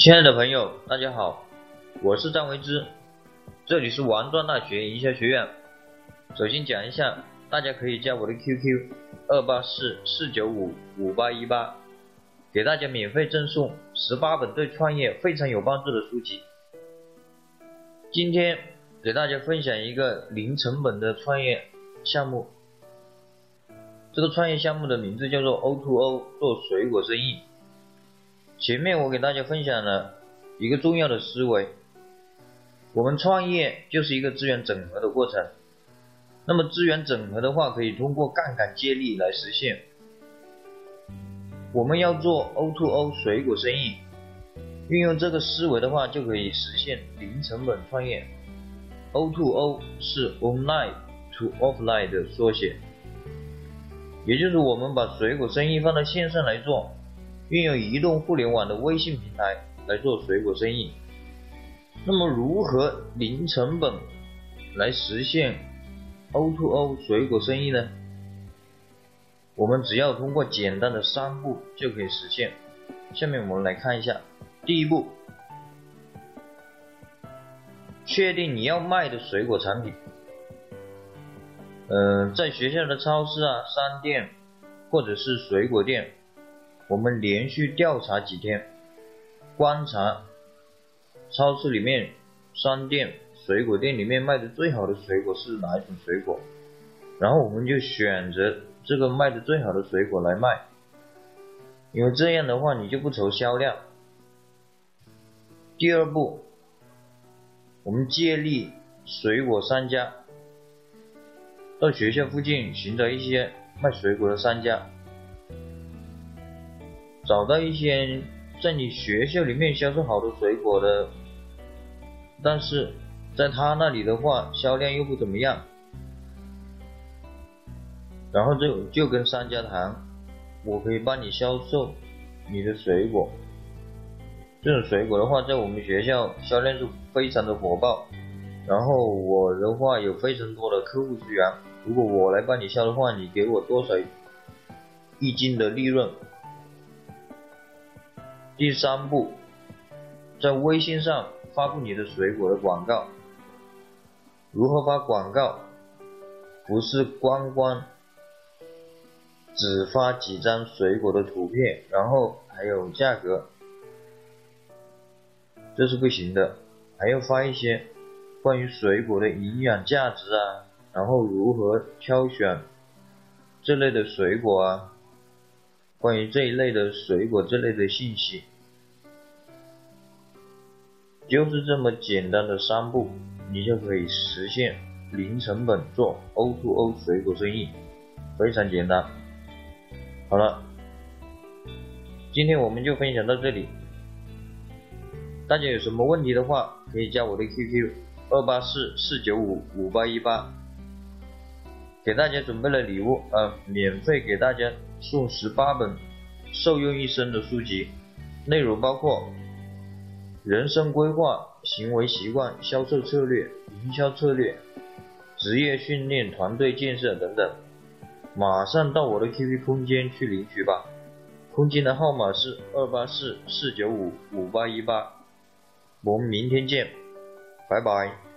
亲爱的朋友，大家好，我是张维之，这里是王庄大学营销学院。首先讲一下，大家可以加我的 QQ 二八四四九五五八一八，给大家免费赠送十八本对创业非常有帮助的书籍。今天给大家分享一个零成本的创业项目，这个创业项目的名字叫做 O2O 做水果生意。前面我给大家分享了一个重要的思维，我们创业就是一个资源整合的过程。那么资源整合的话，可以通过杠杆借力来实现。我们要做 O2O 水果生意，运用这个思维的话，就可以实现零成本创业。O2O 是 Online to Offline 的缩写，也就是我们把水果生意放到线上来做。运用移动互联网的微信平台来做水果生意，那么如何零成本来实现 O2O 水果生意呢？我们只要通过简单的三步就可以实现。下面我们来看一下，第一步，确定你要卖的水果产品。嗯，在学校的超市啊、商店或者是水果店。我们连续调查几天，观察超市里面、商店、水果店里面卖的最好的水果是哪一种水果，然后我们就选择这个卖的最好的水果来卖，因为这样的话你就不愁销量。第二步，我们借力水果商家，到学校附近寻找一些卖水果的商家。找到一些在你学校里面销售好的水果的，但是在他那里的话销量又不怎么样，然后就就跟商家谈，我可以帮你销售你的水果，这种水果的话在我们学校销量是非常的火爆，然后我的话有非常多的客户资源，如果我来帮你销的话，你给我多少一斤的利润？第三步，在微信上发布你的水果的广告。如何发广告？不是光光只发几张水果的图片，然后还有价格，这是不行的。还要发一些关于水果的营养价值啊，然后如何挑选这类的水果啊。关于这一类的水果这类的信息，就是这么简单的三步，你就可以实现零成本做 O2O 水果生意，非常简单。好了，今天我们就分享到这里。大家有什么问题的话，可以加我的 QQ 二八四四九五五八一八，给大家准备了礼物啊，免费给大家。送十八本受用一生的书籍，内容包括人生规划、行为习惯、销售策略、营销策略、职业训练、团队建设等等。马上到我的 QQ 空间去领取吧，空间的号码是二八四四九五五八一八。我们明天见，拜拜。